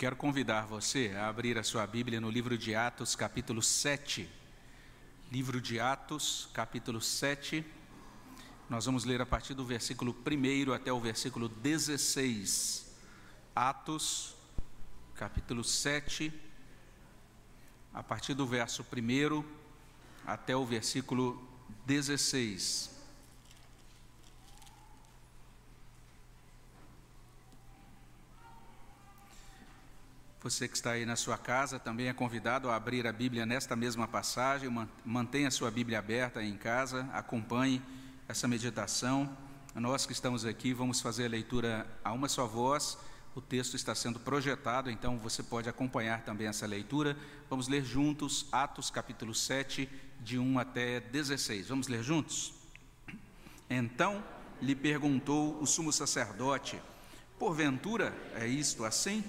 Quero convidar você a abrir a sua Bíblia no livro de Atos, capítulo 7. Livro de Atos, capítulo 7. Nós vamos ler a partir do versículo 1 até o versículo 16. Atos, capítulo 7, a partir do verso 1 até o versículo 16. Você que está aí na sua casa também é convidado a abrir a Bíblia nesta mesma passagem. Mantenha a sua Bíblia aberta em casa, acompanhe essa meditação. Nós que estamos aqui vamos fazer a leitura a uma só voz. O texto está sendo projetado, então você pode acompanhar também essa leitura. Vamos ler juntos Atos capítulo 7, de 1 até 16. Vamos ler juntos? Então lhe perguntou o sumo sacerdote: Porventura é isto assim?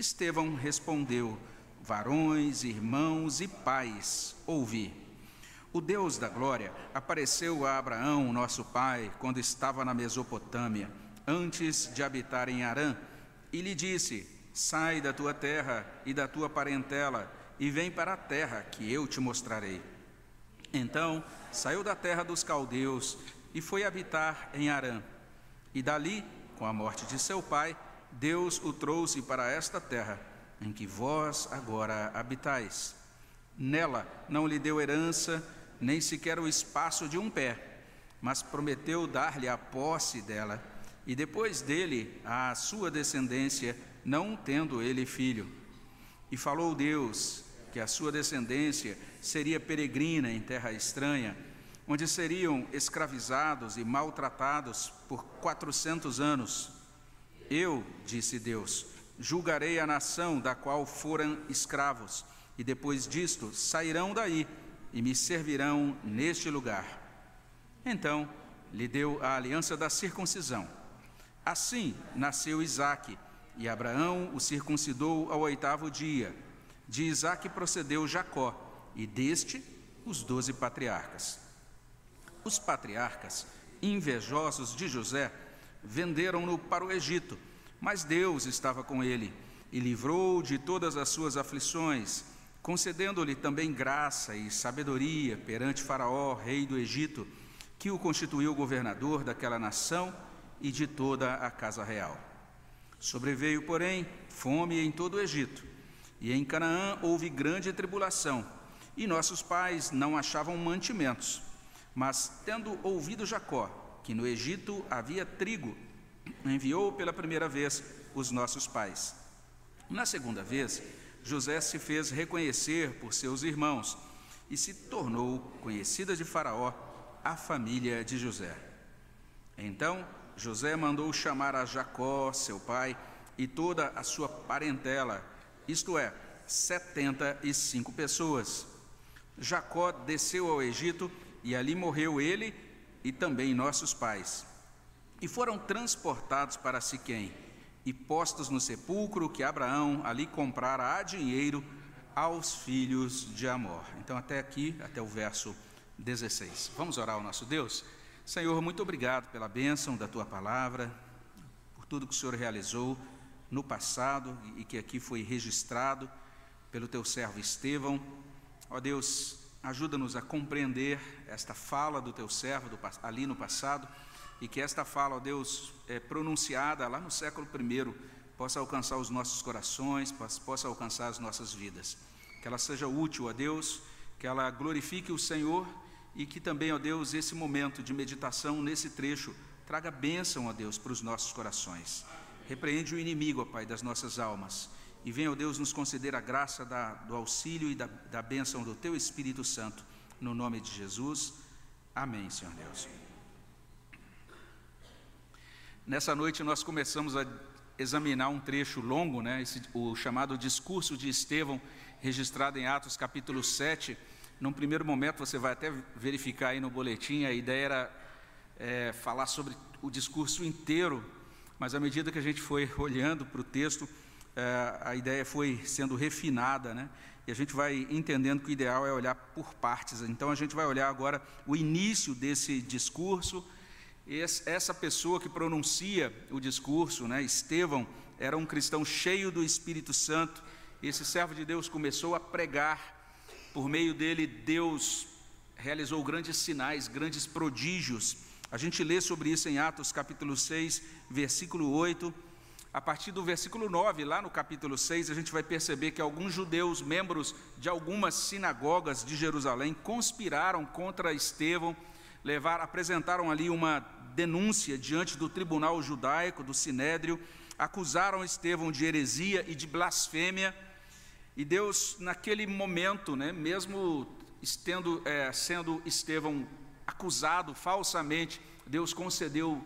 Estevão respondeu: Varões, irmãos e pais, ouvi. O Deus da glória apareceu a Abraão, nosso pai, quando estava na Mesopotâmia, antes de habitar em Arã, e lhe disse: Sai da tua terra e da tua parentela, e vem para a terra que eu te mostrarei. Então saiu da terra dos caldeus e foi habitar em Arã. E dali, com a morte de seu pai, Deus o trouxe para esta terra, em que vós agora habitais. Nela não lhe deu herança, nem sequer o espaço de um pé, mas prometeu dar-lhe a posse dela, e depois dele a sua descendência, não tendo ele filho. E falou Deus que a sua descendência seria peregrina em terra estranha, onde seriam escravizados e maltratados por quatrocentos anos eu, disse Deus, julgarei a nação da qual foram escravos, e depois disto sairão daí e me servirão neste lugar. Então lhe deu a aliança da circuncisão. Assim nasceu Isaque, e Abraão o circuncidou ao oitavo dia. De Isaque procedeu Jacó, e deste os doze patriarcas. Os patriarcas, invejosos de José, venderam-no para o Egito, mas Deus estava com ele e livrou de todas as suas aflições, concedendo-lhe também graça e sabedoria perante Faraó, rei do Egito, que o constituiu governador daquela nação e de toda a casa real. Sobreveio, porém, fome em todo o Egito, e em Canaã houve grande tribulação, e nossos pais não achavam mantimentos. Mas, tendo ouvido Jacó que no Egito havia trigo, enviou pela primeira vez os nossos pais. Na segunda vez, José se fez reconhecer por seus irmãos e se tornou conhecida de Faraó a família de José. Então José mandou chamar a Jacó, seu pai, e toda a sua parentela, isto é, setenta e cinco pessoas. Jacó desceu ao Egito e ali morreu ele e também nossos pais. E foram transportados para Siquém e postos no sepulcro que Abraão ali comprara a dinheiro aos filhos de Amor. Então, até aqui, até o verso 16. Vamos orar ao nosso Deus? Senhor, muito obrigado pela bênção da tua palavra, por tudo que o Senhor realizou no passado e que aqui foi registrado pelo teu servo Estevão. Ó Deus, ajuda-nos a compreender esta fala do teu servo do, ali no passado e que esta fala, ó Deus, é, pronunciada lá no século I, possa alcançar os nossos corações, possa alcançar as nossas vidas. Que ela seja útil a Deus, que ela glorifique o Senhor e que também, ó Deus, esse momento de meditação nesse trecho traga bênção, ó Deus, para os nossos corações. Repreende o inimigo, ó Pai, das nossas almas e venha, ó Deus, nos conceder a graça da, do auxílio e da, da bênção do Teu Espírito Santo, no nome de Jesus. Amém, Senhor Deus. Nessa noite nós começamos a examinar um trecho longo, né, esse, o chamado discurso de Estevão, registrado em Atos capítulo 7. Num primeiro momento você vai até verificar aí no boletim, a ideia era é, falar sobre o discurso inteiro, mas à medida que a gente foi olhando para o texto, a ideia foi sendo refinada, né? E a gente vai entendendo que o ideal é olhar por partes. Então a gente vai olhar agora o início desse discurso. Essa pessoa que pronuncia o discurso, né, Estevão, era um cristão cheio do Espírito Santo. Esse servo de Deus começou a pregar. Por meio dele, Deus realizou grandes sinais, grandes prodígios. A gente lê sobre isso em Atos capítulo 6, versículo 8. A partir do versículo 9, lá no capítulo 6, a gente vai perceber que alguns judeus, membros de algumas sinagogas de Jerusalém, conspiraram contra Estevão, levar, apresentaram ali uma denúncia diante do tribunal judaico, do sinédrio, acusaram Estevão de heresia e de blasfêmia. E Deus, naquele momento, né, mesmo estendo, é, sendo Estevão acusado falsamente, Deus concedeu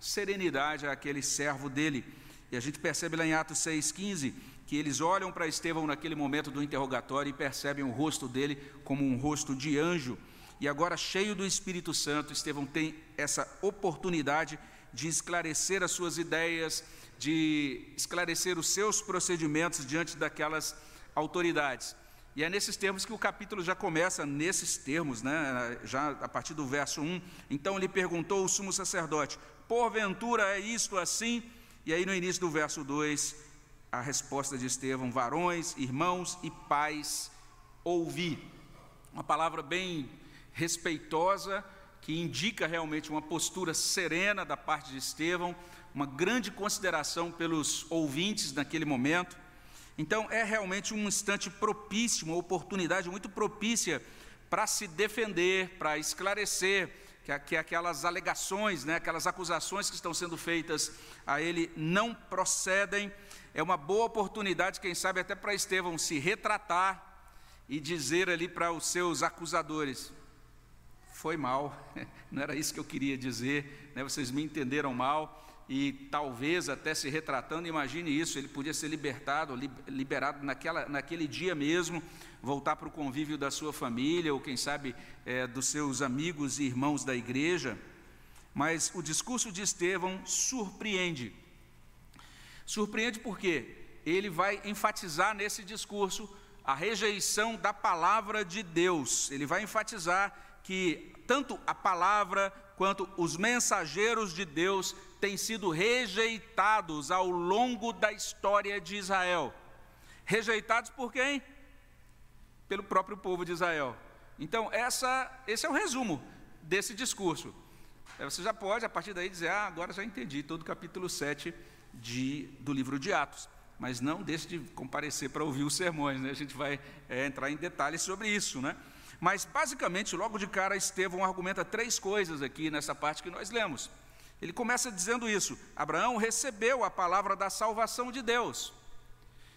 serenidade àquele servo dele. E a gente percebe lá em Atos 6,15 que eles olham para Estevão naquele momento do interrogatório e percebem o rosto dele como um rosto de anjo. E agora, cheio do Espírito Santo, Estevão tem essa oportunidade de esclarecer as suas ideias, de esclarecer os seus procedimentos diante daquelas autoridades. E é nesses termos que o capítulo já começa, nesses termos, né? já a partir do verso 1. Então lhe perguntou o sumo sacerdote: Porventura é isto assim? E aí no início do verso 2, a resposta de Estevão: varões, irmãos e pais, ouvi. Uma palavra bem respeitosa, que indica realmente uma postura serena da parte de Estevão, uma grande consideração pelos ouvintes naquele momento. Então, é realmente um instante propício, uma oportunidade muito propícia para se defender, para esclarecer que, que aquelas alegações, né, aquelas acusações que estão sendo feitas a ele não procedem. É uma boa oportunidade, quem sabe até para Estevão se retratar e dizer ali para os seus acusadores: foi mal, não era isso que eu queria dizer, né, vocês me entenderam mal e talvez até se retratando, imagine isso, ele podia ser libertado, liberado naquela, naquele dia mesmo, voltar para o convívio da sua família, ou quem sabe é, dos seus amigos e irmãos da igreja. Mas o discurso de Estevão surpreende. Surpreende porque ele vai enfatizar nesse discurso a rejeição da palavra de Deus. Ele vai enfatizar que tanto a palavra quanto os mensageiros de Deus têm sido rejeitados ao longo da história de Israel. Rejeitados por quem? Pelo próprio povo de Israel. Então, essa, esse é o resumo desse discurso. Você já pode, a partir daí, dizer: Ah, agora já entendi todo o capítulo 7 de, do livro de Atos. Mas não deixe de comparecer para ouvir os sermões, né? a gente vai é, entrar em detalhes sobre isso. Né? Mas, basicamente, logo de cara, Estevão argumenta três coisas aqui nessa parte que nós lemos. Ele começa dizendo isso: Abraão recebeu a palavra da salvação de Deus.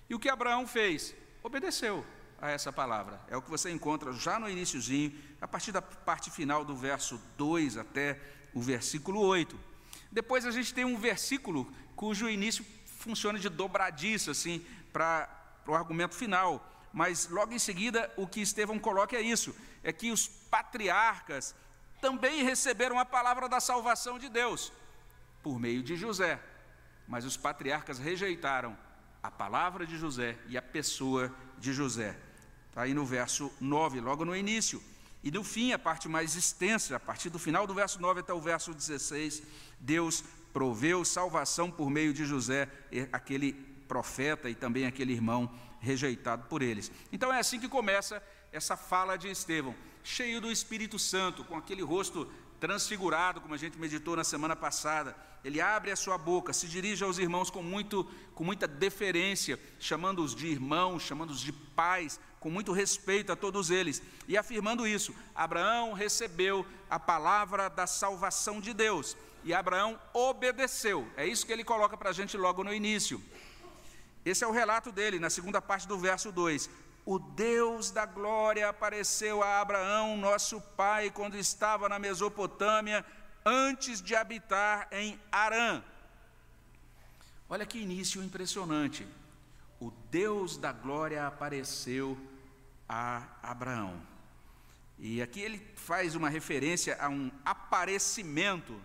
E o que Abraão fez? Obedeceu a essa palavra. É o que você encontra já no iníciozinho, a partir da parte final do verso 2 até o versículo 8. Depois a gente tem um versículo cujo início funciona de dobradiço, assim, para o argumento final. Mas logo em seguida, o que Estevão coloca é isso: é que os patriarcas também receberam a palavra da salvação de Deus, por meio de José. Mas os patriarcas rejeitaram a palavra de José e a pessoa de José. Está aí no verso 9, logo no início. E no fim, a parte mais extensa, a partir do final do verso 9 até o verso 16, Deus proveu salvação por meio de José, aquele profeta e também aquele irmão rejeitado por eles. Então é assim que começa essa fala de Estevão cheio do Espírito Santo, com aquele rosto transfigurado, como a gente meditou na semana passada. Ele abre a sua boca, se dirige aos irmãos com, muito, com muita deferência, chamando-os de irmãos, chamando-os de pais, com muito respeito a todos eles, e afirmando isso: Abraão recebeu a palavra da salvação de Deus, e Abraão obedeceu. É isso que ele coloca para a gente logo no início. Esse é o relato dele, na segunda parte do verso 2 o Deus da glória apareceu a Abraão, nosso pai, quando estava na Mesopotâmia, antes de habitar em Arã. Olha que início impressionante. O Deus da glória apareceu a Abraão. E aqui ele faz uma referência a um aparecimento,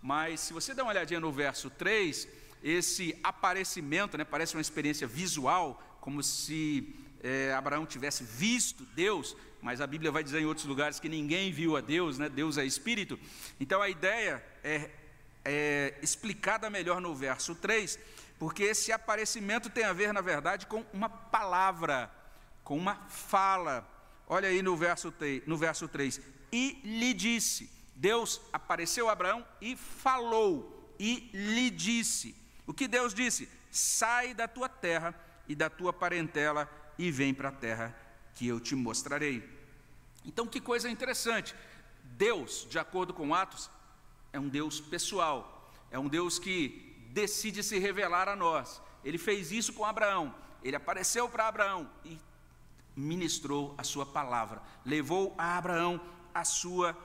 mas se você dá uma olhadinha no verso 3, esse aparecimento né, parece uma experiência visual, como se é, Abraão tivesse visto Deus, mas a Bíblia vai dizer em outros lugares que ninguém viu a Deus, né? Deus é Espírito. Então a ideia é, é explicada melhor no verso 3, porque esse aparecimento tem a ver, na verdade, com uma palavra, com uma fala. Olha aí no verso 3, no verso 3. E lhe disse: Deus apareceu a Abraão e falou, e lhe disse. O que Deus disse? Sai da tua terra e da tua parentela e vem para a terra que eu te mostrarei. Então, que coisa interessante. Deus, de acordo com Atos, é um Deus pessoal, é um Deus que decide se revelar a nós. Ele fez isso com Abraão, ele apareceu para Abraão e ministrou a sua palavra, levou a Abraão a sua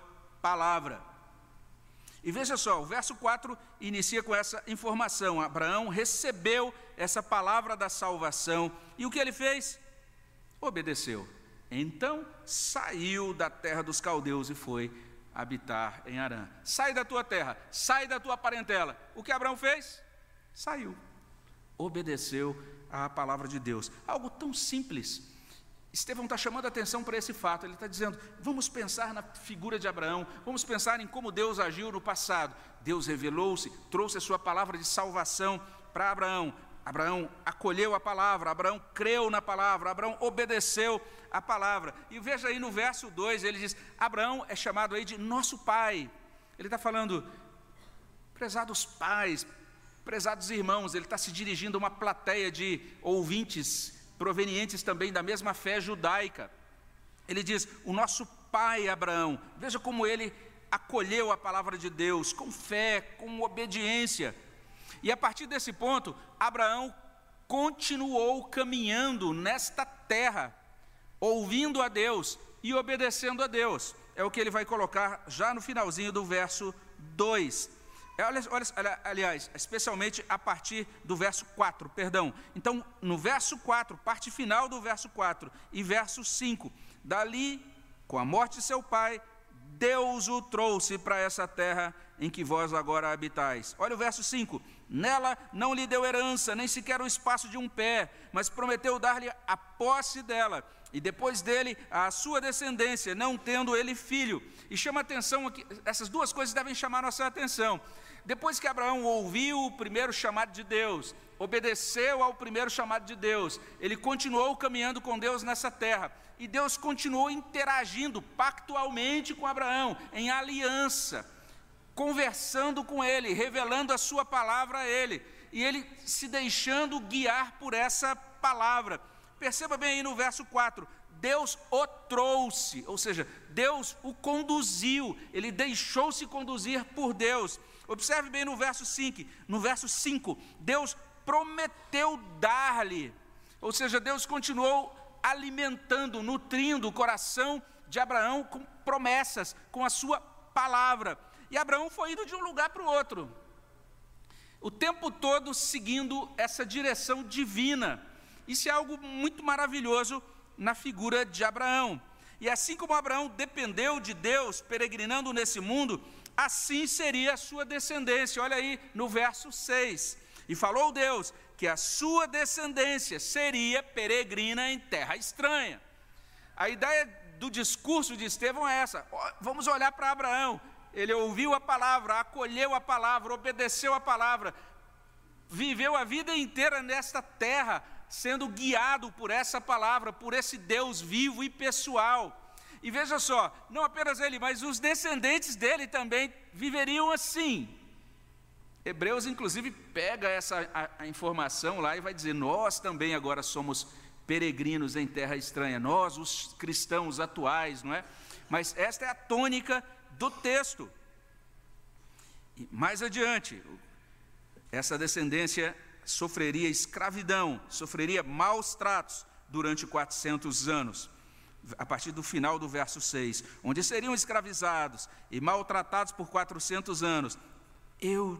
palavra. E veja só, o verso 4 inicia com essa informação: Abraão recebeu essa palavra da salvação e o que ele fez? Obedeceu. Então saiu da terra dos caldeus e foi habitar em Arã. Sai da tua terra, sai da tua parentela. O que Abraão fez? Saiu. Obedeceu à palavra de Deus. Algo tão simples. Estevão está chamando a atenção para esse fato. Ele está dizendo: vamos pensar na figura de Abraão, vamos pensar em como Deus agiu no passado. Deus revelou-se, trouxe a sua palavra de salvação para Abraão. Abraão acolheu a palavra, Abraão creu na palavra, Abraão obedeceu a palavra. E veja aí no verso 2, ele diz: Abraão é chamado aí de nosso pai. Ele está falando, prezados pais, prezados irmãos, ele está se dirigindo a uma plateia de ouvintes provenientes também da mesma fé judaica. Ele diz: O nosso pai Abraão, veja como ele acolheu a palavra de Deus com fé, com obediência. E a partir desse ponto, Abraão continuou caminhando nesta terra, ouvindo a Deus e obedecendo a Deus. É o que ele vai colocar já no finalzinho do verso 2. É, olha, olha, aliás, especialmente a partir do verso 4, perdão. Então, no verso 4, parte final do verso 4 e verso 5, dali, com a morte de seu pai, Deus o trouxe para essa terra em que vós agora habitais. Olha o verso 5: Nela não lhe deu herança, nem sequer o espaço de um pé, mas prometeu dar-lhe a posse dela, e depois dele a sua descendência, não tendo ele filho. E chama atenção aqui, essas duas coisas devem chamar nossa atenção. Depois que Abraão ouviu o primeiro chamado de Deus, obedeceu ao primeiro chamado de Deus, ele continuou caminhando com Deus nessa terra. E Deus continuou interagindo pactualmente com Abraão, em aliança, conversando com ele, revelando a sua palavra a ele, e ele se deixando guiar por essa palavra. Perceba bem aí no verso 4: Deus o trouxe, ou seja, Deus o conduziu, ele deixou-se conduzir por Deus. Observe bem no verso 5, no verso 5, Deus prometeu dar-lhe, ou seja, Deus continuou alimentando, nutrindo o coração de Abraão com promessas, com a sua palavra. E Abraão foi indo de um lugar para o outro, o tempo todo seguindo essa direção divina. Isso é algo muito maravilhoso na figura de Abraão. E assim como Abraão dependeu de Deus, peregrinando nesse mundo, assim seria a sua descendência. Olha aí no verso 6. E falou Deus que a sua descendência seria peregrina em terra estranha. A ideia do discurso de Estevão é essa: vamos olhar para Abraão. Ele ouviu a palavra, acolheu a palavra, obedeceu a palavra, viveu a vida inteira nesta terra, sendo guiado por essa palavra, por esse Deus vivo e pessoal. E veja só, não apenas ele, mas os descendentes dele também viveriam assim. Hebreus, inclusive, pega essa a, a informação lá e vai dizer: Nós também agora somos peregrinos em terra estranha, nós, os cristãos atuais, não é? Mas esta é a tônica do texto. E mais adiante, essa descendência sofreria escravidão, sofreria maus tratos durante 400 anos a partir do final do verso 6, onde seriam escravizados e maltratados por 400 anos. Eu,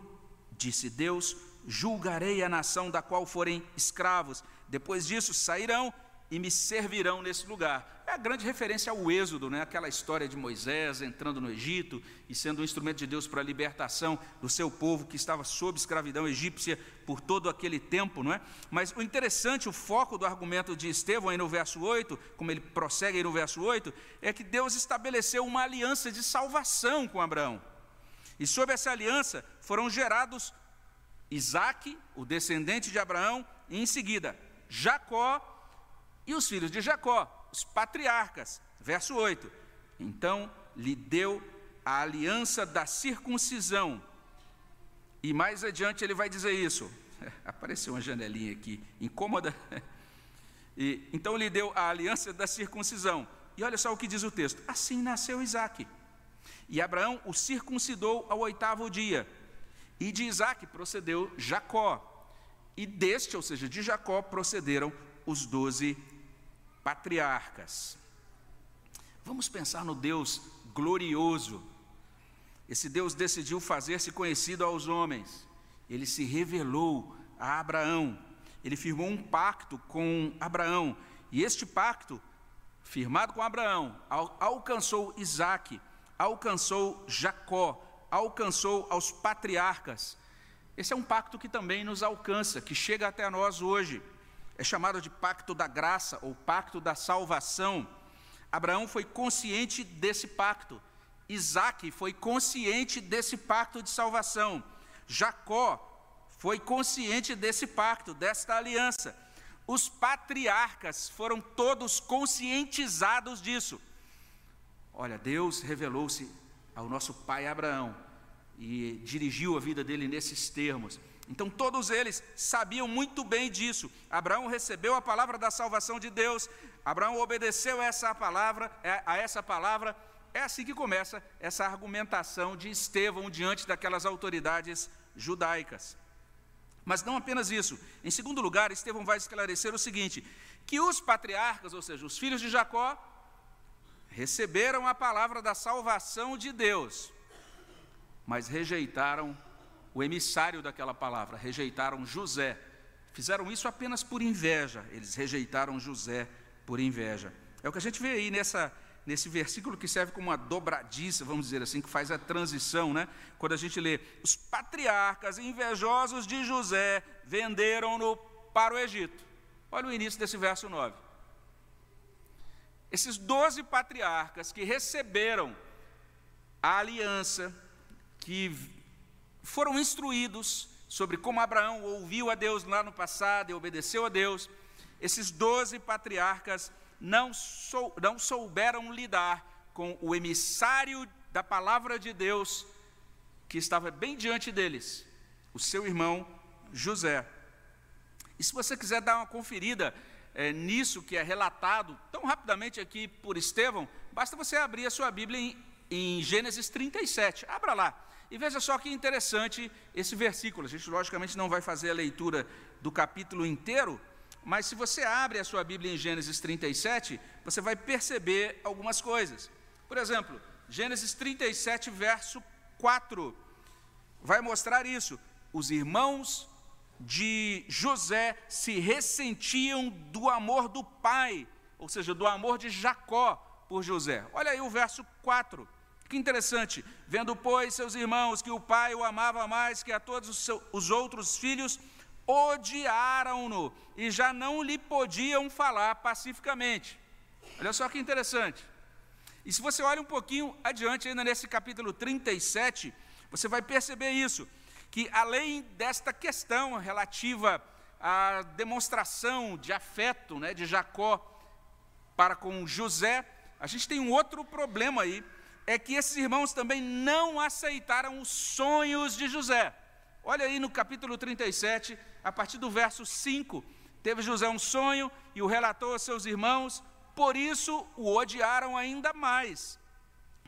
disse Deus, julgarei a nação da qual forem escravos. Depois disso sairão e me servirão nesse lugar. É a grande referência ao Êxodo, né? aquela história de Moisés entrando no Egito e sendo um instrumento de Deus para a libertação do seu povo que estava sob escravidão egípcia por todo aquele tempo. Não é? Mas o interessante, o foco do argumento de Estevão aí no verso 8, como ele prossegue aí no verso 8, é que Deus estabeleceu uma aliança de salvação com Abraão. E sob essa aliança foram gerados Isaac, o descendente de Abraão, e em seguida Jacó e os filhos de Jacó, os patriarcas. Verso 8: Então lhe deu a aliança da circuncisão. E mais adiante ele vai dizer isso. Apareceu uma janelinha aqui, incômoda. E, então lhe deu a aliança da circuncisão. E olha só o que diz o texto: Assim nasceu Isaac. E Abraão o circuncidou ao oitavo dia. E de Isaac procedeu Jacó. E deste, ou seja, de Jacó, procederam os doze patriarcas. Vamos pensar no Deus glorioso. Esse Deus decidiu fazer-se conhecido aos homens. Ele se revelou a Abraão. Ele firmou um pacto com Abraão. E este pacto, firmado com Abraão, alcançou Isaac, alcançou Jacó, alcançou aos patriarcas. Esse é um pacto que também nos alcança, que chega até nós hoje. É chamado de pacto da graça ou pacto da salvação. Abraão foi consciente desse pacto. Isaac foi consciente desse pacto de salvação. Jacó foi consciente desse pacto, desta aliança. Os patriarcas foram todos conscientizados disso. Olha, Deus revelou-se ao nosso pai Abraão e dirigiu a vida dele nesses termos. Então todos eles sabiam muito bem disso. Abraão recebeu a palavra da salvação de Deus, Abraão obedeceu essa palavra, é, a essa palavra. É assim que começa essa argumentação de Estevão diante daquelas autoridades judaicas. Mas não apenas isso. Em segundo lugar, Estevão vai esclarecer o seguinte: que os patriarcas, ou seja, os filhos de Jacó, receberam a palavra da salvação de Deus, mas rejeitaram o emissário daquela palavra, rejeitaram José. Fizeram isso apenas por inveja, eles rejeitaram José por inveja. É o que a gente vê aí nessa, nesse versículo que serve como uma dobradiça, vamos dizer assim, que faz a transição, né? Quando a gente lê: Os patriarcas invejosos de José venderam-no para o Egito. Olha o início desse verso 9. Esses doze patriarcas que receberam a aliança, que foram instruídos sobre como Abraão ouviu a Deus lá no passado e obedeceu a Deus, esses doze patriarcas não, sou, não souberam lidar com o emissário da palavra de Deus que estava bem diante deles, o seu irmão José. E se você quiser dar uma conferida é, nisso que é relatado tão rapidamente aqui por Estevão, basta você abrir a sua Bíblia em, em Gênesis 37. Abra lá. E veja só que interessante esse versículo. A gente, logicamente, não vai fazer a leitura do capítulo inteiro, mas se você abre a sua Bíblia em Gênesis 37, você vai perceber algumas coisas. Por exemplo, Gênesis 37, verso 4, vai mostrar isso. Os irmãos de José se ressentiam do amor do pai, ou seja, do amor de Jacó por José. Olha aí o verso 4. Que interessante. Vendo, pois, seus irmãos que o pai o amava mais que a todos os, seus, os outros filhos, odiaram-no e já não lhe podiam falar pacificamente. Olha só que interessante. E se você olha um pouquinho adiante, ainda nesse capítulo 37, você vai perceber isso, que além desta questão relativa à demonstração de afeto né, de Jacó para com José, a gente tem um outro problema aí, é que esses irmãos também não aceitaram os sonhos de José. Olha aí no capítulo 37, a partir do verso 5, teve José um sonho e o relatou a seus irmãos, por isso o odiaram ainda mais.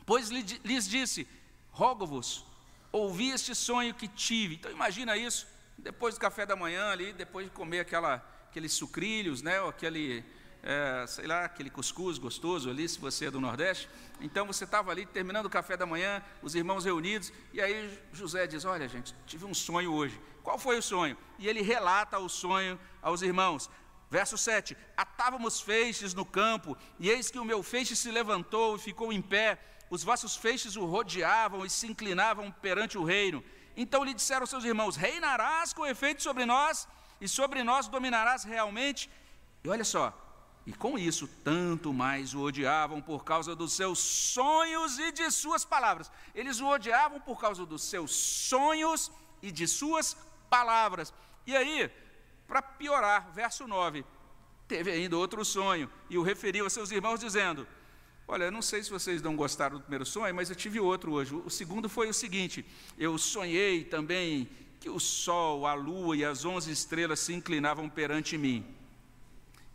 Pois lhes disse: Rogo-vos, ouvi este sonho que tive. Então imagina isso, depois do café da manhã ali, depois de comer aquela, aqueles sucrilhos, né, ou aquele é, sei lá, aquele cuscuz gostoso ali, se você é do Nordeste. Então você estava ali terminando o café da manhã, os irmãos reunidos, e aí José diz: Olha, gente, tive um sonho hoje. Qual foi o sonho? E ele relata o sonho aos irmãos. Verso 7: Atávamos feixes no campo, e eis que o meu feixe se levantou e ficou em pé. Os vossos feixes o rodeavam e se inclinavam perante o reino. Então lhe disseram seus irmãos: Reinarás com efeito sobre nós, e sobre nós dominarás realmente. E olha só, e com isso, tanto mais o odiavam por causa dos seus sonhos e de suas palavras. Eles o odiavam por causa dos seus sonhos e de suas palavras. E aí, para piorar, verso 9, teve ainda outro sonho, e o referiu a seus irmãos, dizendo: Olha, não sei se vocês não gostaram do primeiro sonho, mas eu tive outro hoje. O segundo foi o seguinte: eu sonhei também que o sol, a lua e as onze estrelas se inclinavam perante mim.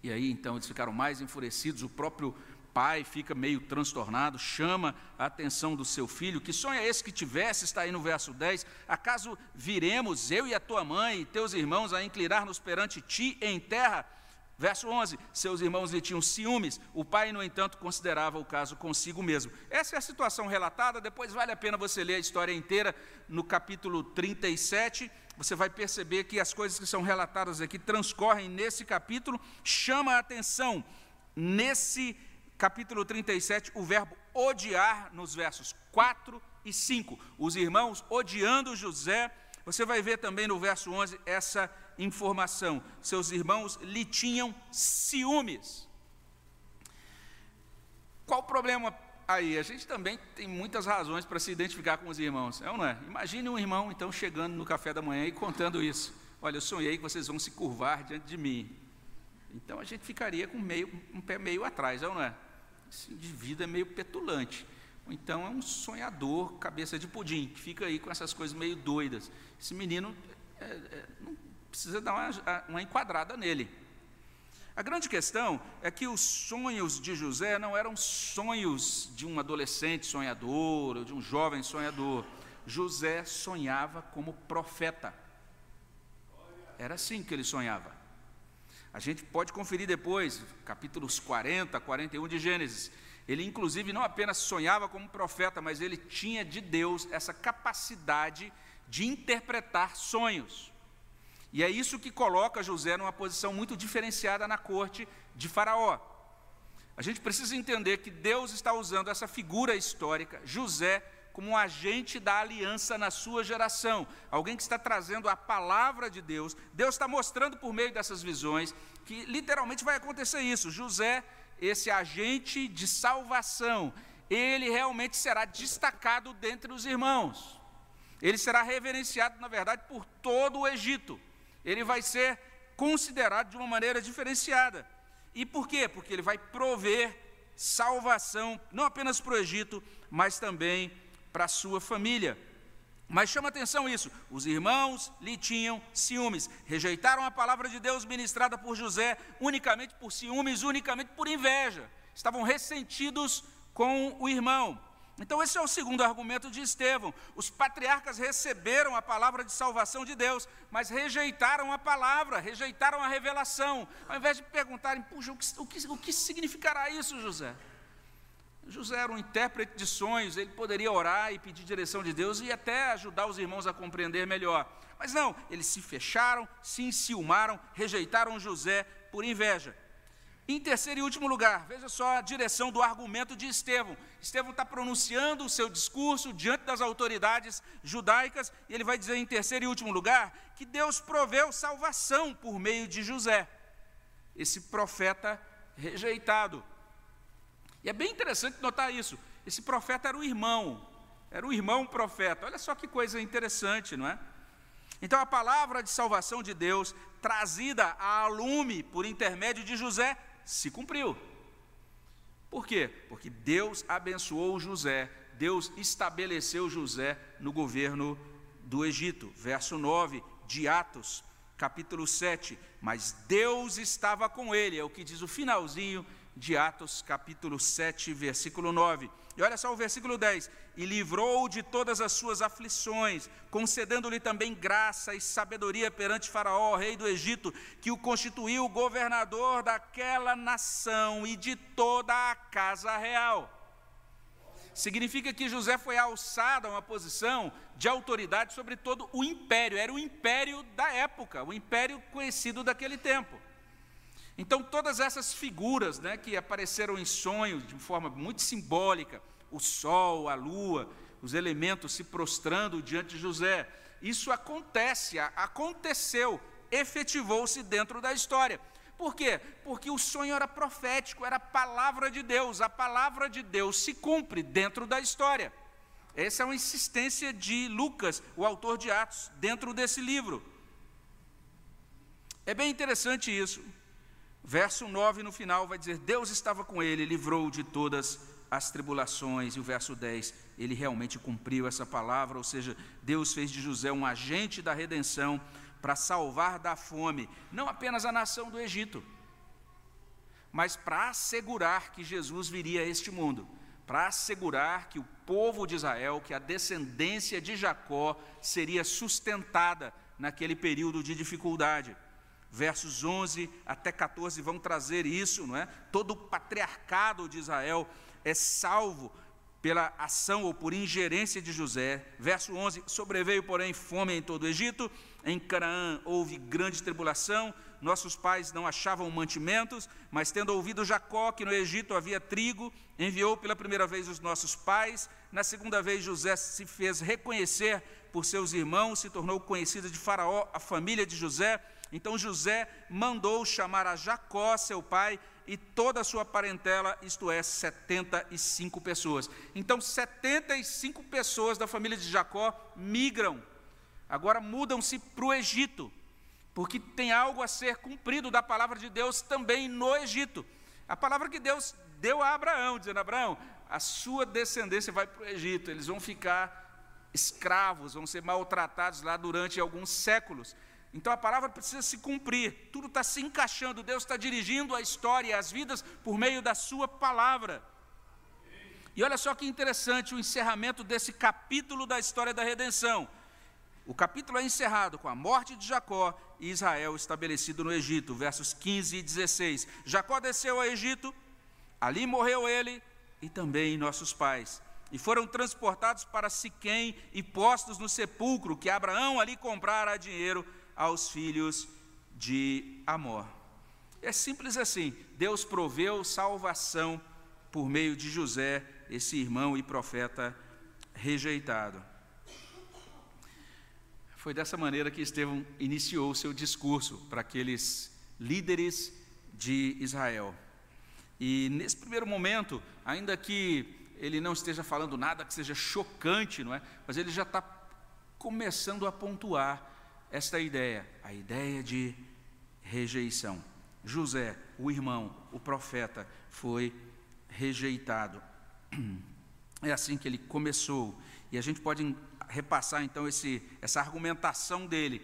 E aí então eles ficaram mais enfurecidos, o próprio pai fica meio transtornado, chama a atenção do seu filho. Que sonho é esse que tivesse? Está aí no verso 10. Acaso viremos, eu e a tua mãe e teus irmãos, a inclinar-nos perante ti em terra? Verso 11: Seus irmãos lhe tinham ciúmes, o pai, no entanto, considerava o caso consigo mesmo. Essa é a situação relatada, depois vale a pena você ler a história inteira no capítulo 37. Você vai perceber que as coisas que são relatadas aqui transcorrem nesse capítulo. Chama a atenção, nesse capítulo 37, o verbo odiar, nos versos 4 e 5. Os irmãos odiando José. Você vai ver também no verso 11 essa informação. Seus irmãos lhe tinham ciúmes. Qual o problema aí? A gente também tem muitas razões para se identificar com os irmãos, é ou não é? Imagine um irmão, então, chegando no café da manhã e contando isso. Olha, eu sonhei que vocês vão se curvar diante de mim. Então a gente ficaria com meio, um pé meio atrás, é ou não é? Esse indivíduo é meio petulante. Ou então é um sonhador, cabeça de pudim, que fica aí com essas coisas meio doidas. Esse menino é, é, não precisa dar uma, uma enquadrada nele. A grande questão é que os sonhos de José não eram sonhos de um adolescente sonhador ou de um jovem sonhador. José sonhava como profeta. Era assim que ele sonhava. A gente pode conferir depois, capítulos 40, 41 de Gênesis. Ele, inclusive, não apenas sonhava como profeta, mas ele tinha de Deus essa capacidade de interpretar sonhos. E é isso que coloca José numa posição muito diferenciada na corte de Faraó. A gente precisa entender que Deus está usando essa figura histórica, José, como um agente da aliança na sua geração, alguém que está trazendo a palavra de Deus. Deus está mostrando por meio dessas visões que literalmente vai acontecer isso. José, esse agente de salvação, ele realmente será destacado dentre os irmãos. Ele será reverenciado, na verdade, por todo o Egito ele vai ser considerado de uma maneira diferenciada. E por quê? Porque ele vai prover salvação, não apenas para o Egito, mas também para a sua família. Mas chama atenção isso: os irmãos lhe tinham ciúmes, rejeitaram a palavra de Deus ministrada por José unicamente por ciúmes, unicamente por inveja, estavam ressentidos com o irmão. Então, esse é o segundo argumento de Estevão. Os patriarcas receberam a palavra de salvação de Deus, mas rejeitaram a palavra, rejeitaram a revelação. Ao invés de perguntarem, puxa, o que, o que, o que significará isso, José? José era um intérprete de sonhos, ele poderia orar e pedir direção de Deus e até ajudar os irmãos a compreender melhor. Mas não, eles se fecharam, se enciumaram, rejeitaram José por inveja. Em terceiro e último lugar, veja só a direção do argumento de Estevão. Estevão está pronunciando o seu discurso diante das autoridades judaicas, e ele vai dizer em terceiro e último lugar que Deus proveu salvação por meio de José, esse profeta rejeitado. E é bem interessante notar isso. Esse profeta era o irmão, era o irmão profeta. Olha só que coisa interessante, não é? Então a palavra de salvação de Deus, trazida a lume por intermédio de José, se cumpriu. Por quê? Porque Deus abençoou José, Deus estabeleceu José no governo do Egito. Verso 9 de Atos, capítulo 7. Mas Deus estava com ele, é o que diz o finalzinho de Atos, capítulo 7, versículo 9. E olha só o versículo 10: E livrou de todas as suas aflições, concedendo-lhe também graça e sabedoria perante Faraó, rei do Egito, que o constituiu governador daquela nação e de toda a casa real. Significa que José foi alçado a uma posição de autoridade sobre todo o império, era o império da época, o império conhecido daquele tempo. Então, todas essas figuras né, que apareceram em sonhos de forma muito simbólica, o sol, a lua, os elementos se prostrando diante de José, isso acontece, aconteceu, efetivou-se dentro da história. Por quê? Porque o sonho era profético, era a palavra de Deus, a palavra de Deus se cumpre dentro da história. Essa é uma insistência de Lucas, o autor de Atos, dentro desse livro. É bem interessante isso. Verso 9 no final vai dizer: Deus estava com ele, livrou de todas as tribulações. E o verso 10, ele realmente cumpriu essa palavra, ou seja, Deus fez de José um agente da redenção para salvar da fome, não apenas a nação do Egito, mas para assegurar que Jesus viria a este mundo, para assegurar que o povo de Israel, que a descendência de Jacó seria sustentada naquele período de dificuldade. Versos 11 até 14 vão trazer isso, não é? Todo o patriarcado de Israel é salvo pela ação ou por ingerência de José. Verso 11: Sobreveio, porém, fome em todo o Egito, em Canaã houve grande tribulação, nossos pais não achavam mantimentos, mas tendo ouvido Jacó que no Egito havia trigo, enviou pela primeira vez os nossos pais. Na segunda vez, José se fez reconhecer por seus irmãos, se tornou conhecida de Faraó a família de José. Então José mandou chamar a Jacó, seu pai, e toda a sua parentela, isto é, 75 pessoas. Então, 75 pessoas da família de Jacó migram, agora mudam-se para o Egito porque tem algo a ser cumprido da palavra de Deus também no Egito. A palavra que Deus deu a Abraão, dizendo: Abraão, a sua descendência vai para o Egito, eles vão ficar escravos, vão ser maltratados lá durante alguns séculos. Então a palavra precisa se cumprir, tudo está se encaixando, Deus está dirigindo a história e as vidas por meio da Sua palavra. E olha só que interessante o encerramento desse capítulo da história da redenção. O capítulo é encerrado com a morte de Jacó e Israel estabelecido no Egito, versos 15 e 16. Jacó desceu ao Egito, ali morreu ele e também nossos pais. E foram transportados para Siquém e postos no sepulcro que Abraão ali comprara a dinheiro aos filhos de Amor. É simples assim. Deus proveu salvação por meio de José, esse irmão e profeta rejeitado. Foi dessa maneira que Estevão iniciou seu discurso para aqueles líderes de Israel. E nesse primeiro momento, ainda que ele não esteja falando nada que seja chocante, não é? Mas ele já está começando a pontuar esta ideia, a ideia de rejeição. José, o irmão, o profeta, foi rejeitado. É assim que ele começou. E a gente pode repassar então esse, essa argumentação dele.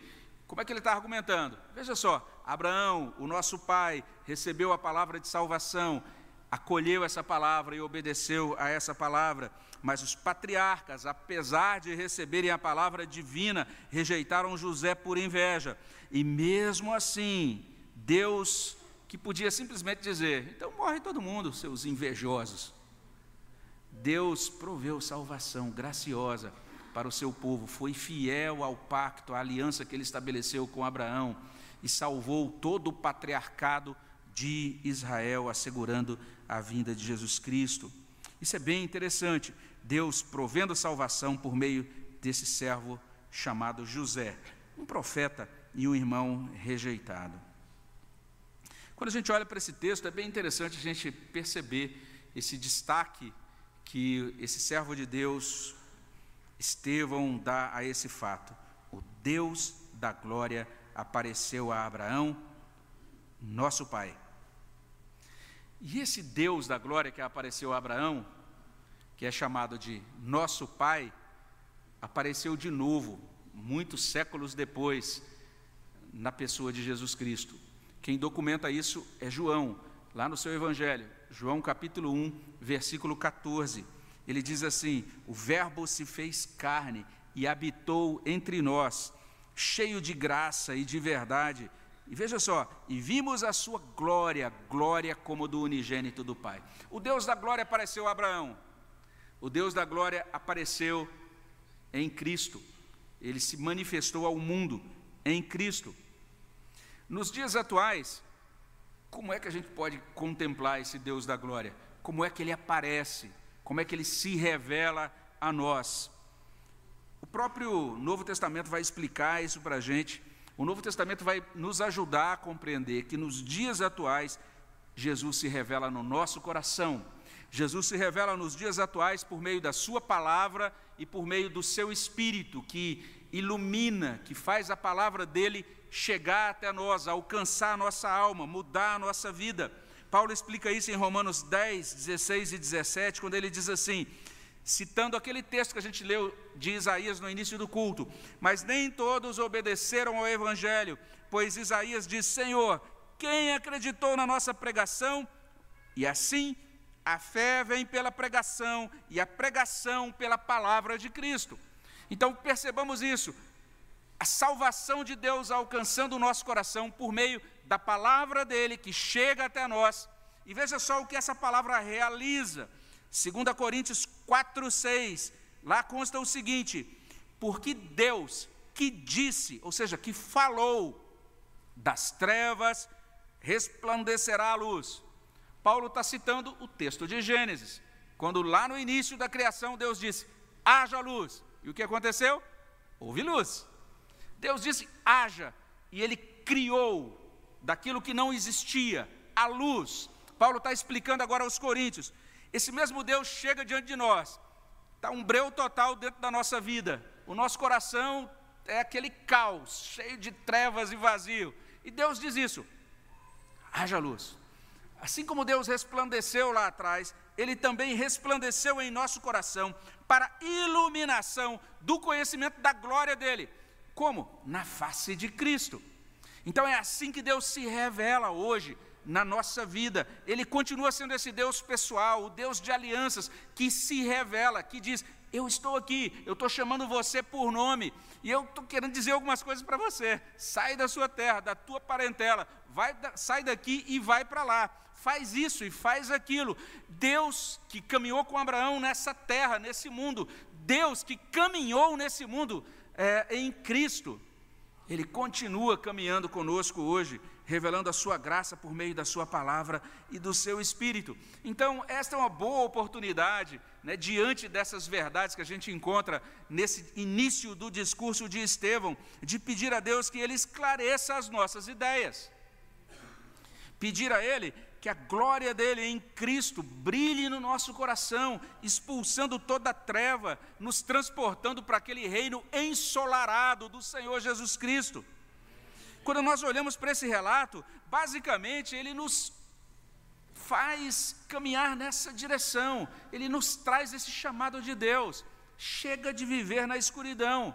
Como é que ele está argumentando? Veja só, Abraão, o nosso pai, recebeu a palavra de salvação, acolheu essa palavra e obedeceu a essa palavra. Mas os patriarcas, apesar de receberem a palavra divina, rejeitaram José por inveja. E mesmo assim, Deus, que podia simplesmente dizer: então morre todo mundo, seus invejosos. Deus proveu salvação graciosa para o seu povo, foi fiel ao pacto, à aliança que ele estabeleceu com Abraão e salvou todo o patriarcado de Israel, assegurando a vinda de Jesus Cristo. Isso é bem interessante. Deus provendo salvação por meio desse servo chamado José, um profeta e um irmão rejeitado. Quando a gente olha para esse texto, é bem interessante a gente perceber esse destaque que esse servo de Deus Estevão dá a esse fato: o Deus da glória apareceu a Abraão, nosso pai. E esse Deus da glória que apareceu a Abraão, que é chamado de nosso pai, apareceu de novo, muitos séculos depois, na pessoa de Jesus Cristo. Quem documenta isso é João, lá no seu Evangelho, João capítulo 1, versículo 14 ele diz assim: O Verbo se fez carne e habitou entre nós, cheio de graça e de verdade. E veja só, e vimos a sua glória, glória como do unigênito do Pai. O Deus da glória apareceu a Abraão. O Deus da glória apareceu em Cristo. Ele se manifestou ao mundo em Cristo. Nos dias atuais, como é que a gente pode contemplar esse Deus da glória? Como é que ele aparece? como é que ele se revela a nós. O próprio Novo Testamento vai explicar isso para a gente. O Novo Testamento vai nos ajudar a compreender que nos dias atuais, Jesus se revela no nosso coração. Jesus se revela nos dias atuais por meio da Sua palavra e por meio do seu Espírito, que ilumina, que faz a palavra dele chegar até nós, alcançar a nossa alma, mudar a nossa vida. Paulo explica isso em Romanos 10, 16 e 17, quando ele diz assim: citando aquele texto que a gente leu de Isaías no início do culto, mas nem todos obedeceram ao Evangelho, pois Isaías diz: Senhor, quem acreditou na nossa pregação? E assim, a fé vem pela pregação, e a pregação pela palavra de Cristo. Então percebamos isso, a salvação de Deus alcançando o nosso coração por meio da palavra dele que chega até nós. E veja só o que essa palavra realiza. 2 Coríntios 4:6, lá consta o seguinte: porque Deus que disse, ou seja, que falou das trevas resplandecerá a luz. Paulo está citando o texto de Gênesis, quando lá no início da criação Deus disse: haja luz. E o que aconteceu? Houve luz. Deus disse: haja, e ele criou daquilo que não existia, a luz. Paulo está explicando agora aos Coríntios. Esse mesmo Deus chega diante de nós, está um breu total dentro da nossa vida. O nosso coração é aquele caos, cheio de trevas e vazio. E Deus diz isso: haja luz. Assim como Deus resplandeceu lá atrás, Ele também resplandeceu em nosso coração para iluminação do conhecimento da glória dele. Como? Na face de Cristo. Então é assim que Deus se revela hoje na nossa vida. Ele continua sendo esse Deus pessoal, o Deus de alianças, que se revela, que diz: Eu estou aqui, eu estou chamando você por nome, e eu estou querendo dizer algumas coisas para você. Sai da sua terra, da tua parentela, vai, sai daqui e vai para lá. Faz isso e faz aquilo. Deus que caminhou com Abraão nessa terra, nesse mundo, Deus que caminhou nesse mundo é, em Cristo, Ele continua caminhando conosco hoje revelando a sua graça por meio da sua palavra e do seu espírito. Então, esta é uma boa oportunidade, né, diante dessas verdades que a gente encontra nesse início do discurso de Estevão, de pedir a Deus que ele esclareça as nossas ideias. Pedir a ele que a glória dele em Cristo brilhe no nosso coração, expulsando toda treva, nos transportando para aquele reino ensolarado do Senhor Jesus Cristo. Quando nós olhamos para esse relato, basicamente ele nos faz caminhar nessa direção, ele nos traz esse chamado de Deus. Chega de viver na escuridão,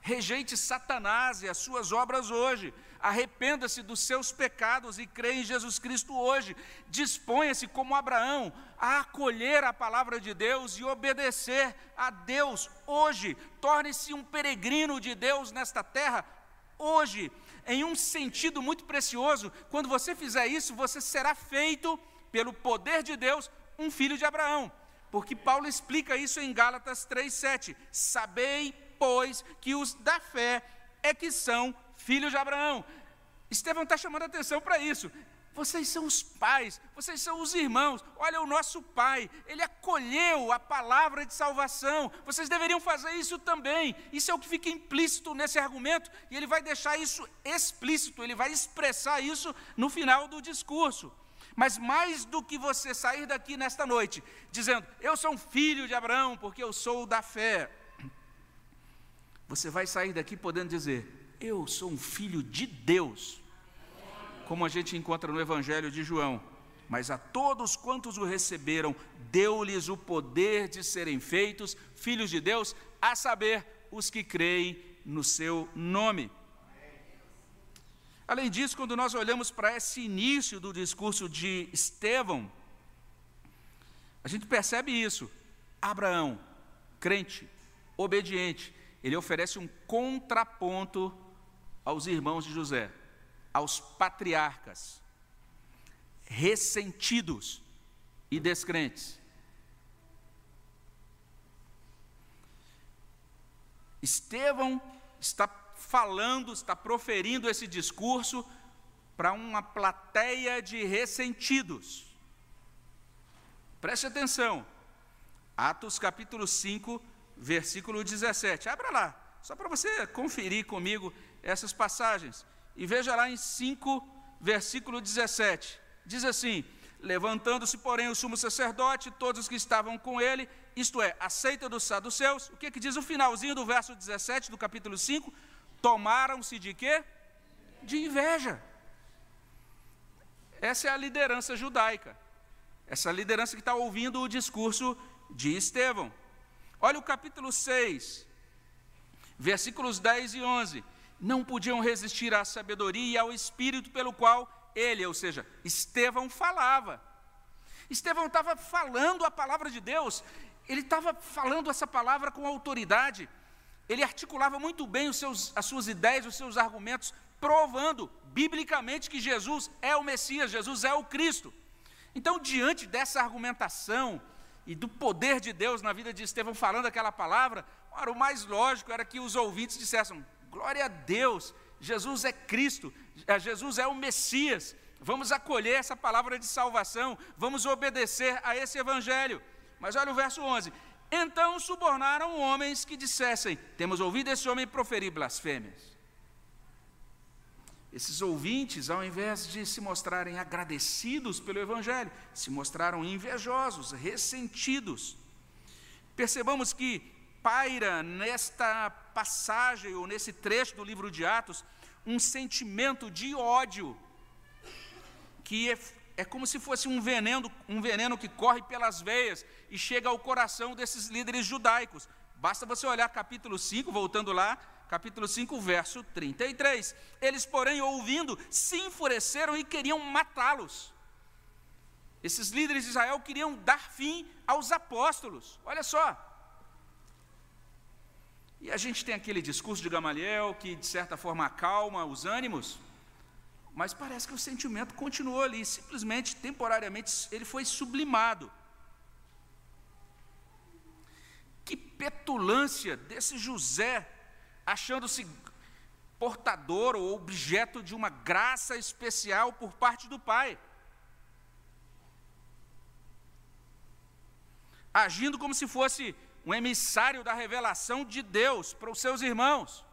rejeite Satanás e as suas obras hoje, arrependa-se dos seus pecados e crê em Jesus Cristo hoje. Disponha-se, como Abraão, a acolher a palavra de Deus e obedecer a Deus hoje. Torne-se um peregrino de Deus nesta terra hoje em um sentido muito precioso. Quando você fizer isso, você será feito, pelo poder de Deus, um filho de Abraão. Porque Paulo explica isso em Gálatas 3,7. Sabei, pois, que os da fé é que são filhos de Abraão. Estevão está chamando a atenção para isso. Vocês são os pais, vocês são os irmãos. Olha, o nosso pai, ele acolheu a palavra de salvação. Vocês deveriam fazer isso também. Isso é o que fica implícito nesse argumento, e ele vai deixar isso explícito, ele vai expressar isso no final do discurso. Mas mais do que você sair daqui nesta noite dizendo, eu sou um filho de Abraão, porque eu sou da fé, você vai sair daqui podendo dizer, eu sou um filho de Deus como a gente encontra no Evangelho de João. Mas a todos quantos o receberam, deu-lhes o poder de serem feitos filhos de Deus, a saber, os que creem no seu nome. Além disso, quando nós olhamos para esse início do discurso de Estevão, a gente percebe isso. Abraão, crente, obediente, ele oferece um contraponto aos irmãos de José aos patriarcas, ressentidos e descrentes. Estevão está falando, está proferindo esse discurso para uma plateia de ressentidos. Preste atenção. Atos capítulo 5, versículo 17. Abra lá, só para você conferir comigo essas passagens. E veja lá em 5, versículo 17. Diz assim: Levantando-se, porém, o sumo sacerdote, todos os que estavam com ele, isto é, a seita dos saduceus, o que, que diz o finalzinho do verso 17 do capítulo 5? Tomaram-se de quê? De inveja. Essa é a liderança judaica. Essa liderança que está ouvindo o discurso de Estevão. Olha o capítulo 6, versículos 10 e 11. Não podiam resistir à sabedoria e ao espírito pelo qual ele, ou seja, Estevão falava. Estevão estava falando a palavra de Deus, ele estava falando essa palavra com autoridade, ele articulava muito bem os seus, as suas ideias, os seus argumentos, provando biblicamente que Jesus é o Messias, Jesus é o Cristo. Então, diante dessa argumentação e do poder de Deus na vida de Estevão falando aquela palavra, ora, o mais lógico era que os ouvintes dissessem: glória a Deus, Jesus é Cristo, é, Jesus é o Messias. Vamos acolher essa palavra de salvação, vamos obedecer a esse evangelho. Mas olha o verso 11: Então subornaram homens que dissessem: Temos ouvido esse homem proferir blasfêmias. Esses ouvintes, ao invés de se mostrarem agradecidos pelo Evangelho, se mostraram invejosos, ressentidos. Percebamos que paira nesta passagem, ou nesse trecho do livro de Atos, um sentimento de ódio, que é, é como se fosse um veneno, um veneno que corre pelas veias e chega ao coração desses líderes judaicos. Basta você olhar capítulo 5, voltando lá, capítulo 5, verso 33. Eles, porém, ouvindo, se enfureceram e queriam matá-los. Esses líderes de Israel queriam dar fim aos apóstolos. Olha só. E a gente tem aquele discurso de Gamaliel que, de certa forma, acalma os ânimos, mas parece que o sentimento continuou ali, simplesmente, temporariamente, ele foi sublimado. Que petulância desse José achando-se portador ou objeto de uma graça especial por parte do Pai. Agindo como se fosse um emissário da revelação de Deus para os seus irmãos.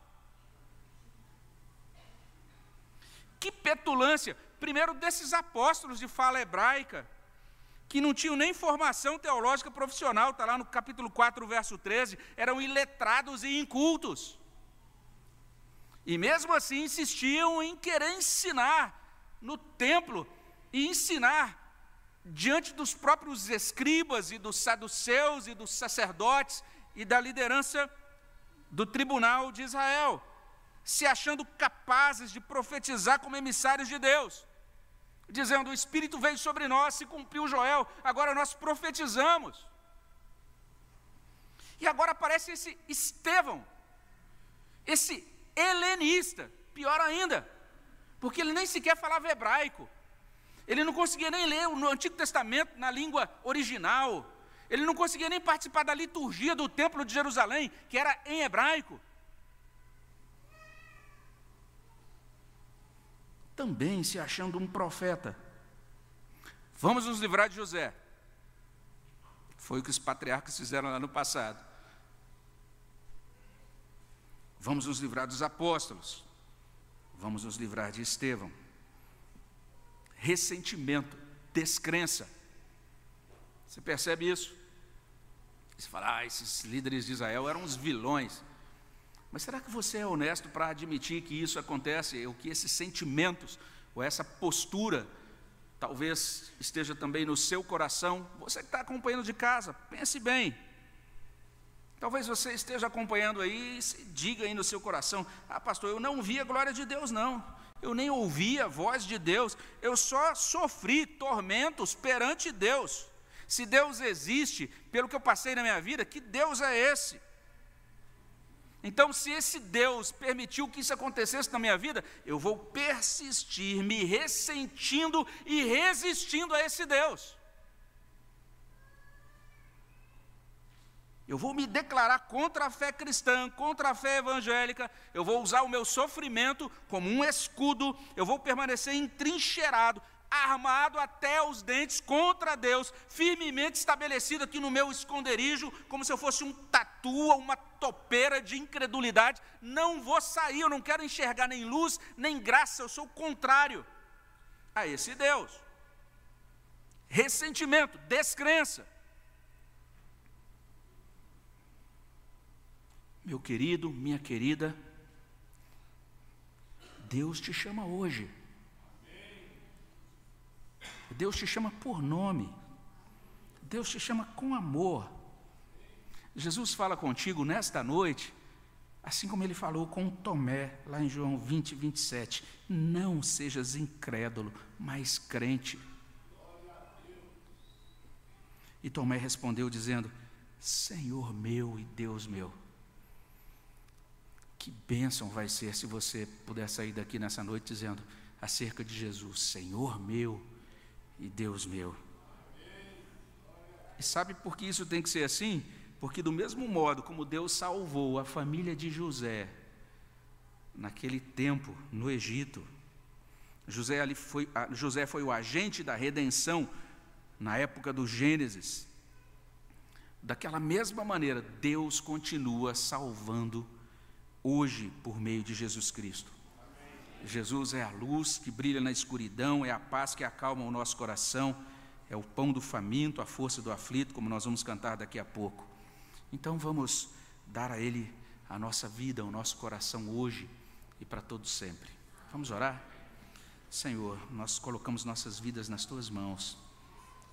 Que petulância! Primeiro, desses apóstolos de fala hebraica, que não tinham nem formação teológica profissional, está lá no capítulo 4, verso 13, eram iletrados e incultos. E mesmo assim insistiam em querer ensinar no templo e ensinar diante dos próprios escribas e dos saduceus e dos sacerdotes e da liderança do tribunal de Israel, se achando capazes de profetizar como emissários de Deus, dizendo: O Espírito veio sobre nós, se cumpriu Joel, agora nós profetizamos. E agora aparece esse Estevão, esse helenista, pior ainda, porque ele nem sequer falava hebraico. Ele não conseguia nem ler no Antigo Testamento na língua original. Ele não conseguia nem participar da liturgia do Templo de Jerusalém, que era em hebraico. Também se achando um profeta. Vamos nos livrar de José. Foi o que os patriarcas fizeram lá no passado. Vamos nos livrar dos apóstolos. Vamos nos livrar de Estevão. Ressentimento, descrença. Você percebe isso? Você fala, ah, esses líderes de Israel eram os vilões. Mas será que você é honesto para admitir que isso acontece, ou que esses sentimentos, ou essa postura, talvez esteja também no seu coração? Você que está acompanhando de casa, pense bem. Talvez você esteja acompanhando aí e diga aí no seu coração: Ah, pastor, eu não vi a glória de Deus, não. Eu nem ouvi a voz de Deus. Eu só sofri tormentos perante Deus. Se Deus existe, pelo que eu passei na minha vida, que Deus é esse? Então, se esse Deus permitiu que isso acontecesse na minha vida, eu vou persistir me ressentindo e resistindo a esse Deus. Eu vou me declarar contra a fé cristã, contra a fé evangélica, eu vou usar o meu sofrimento como um escudo, eu vou permanecer entrincheirado, armado até os dentes contra Deus, firmemente estabelecido aqui no meu esconderijo, como se eu fosse um tatu, uma topeira de incredulidade. Não vou sair, eu não quero enxergar nem luz, nem graça, eu sou o contrário a esse Deus. Ressentimento, descrença. Meu querido, minha querida, Deus te chama hoje. Deus te chama por nome. Deus te chama com amor. Jesus fala contigo nesta noite, assim como ele falou com Tomé, lá em João 20, 27. Não sejas incrédulo, mas crente. E Tomé respondeu, dizendo: Senhor meu e Deus meu. Que bênção vai ser se você puder sair daqui nessa noite dizendo acerca de Jesus: Senhor meu e Deus meu. E sabe por que isso tem que ser assim? Porque, do mesmo modo como Deus salvou a família de José, naquele tempo, no Egito, José, ali foi, José foi o agente da redenção na época do Gênesis. Daquela mesma maneira, Deus continua salvando hoje por meio de Jesus Cristo. Jesus é a luz que brilha na escuridão, é a paz que acalma o nosso coração, é o pão do faminto, a força do aflito, como nós vamos cantar daqui a pouco. Então vamos dar a Ele a nossa vida, o nosso coração hoje e para todos sempre. Vamos orar? Senhor, nós colocamos nossas vidas nas tuas mãos,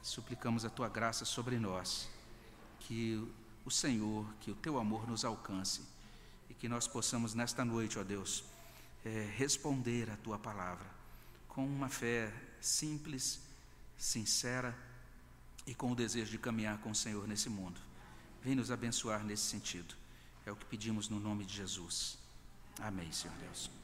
suplicamos a tua graça sobre nós, que o Senhor, que o teu amor nos alcance e que nós possamos nesta noite, ó Deus, é, responder a tua palavra com uma fé simples, sincera e com o desejo de caminhar com o Senhor nesse mundo. Vem nos abençoar nesse sentido. É o que pedimos no nome de Jesus. Amém, Senhor Deus.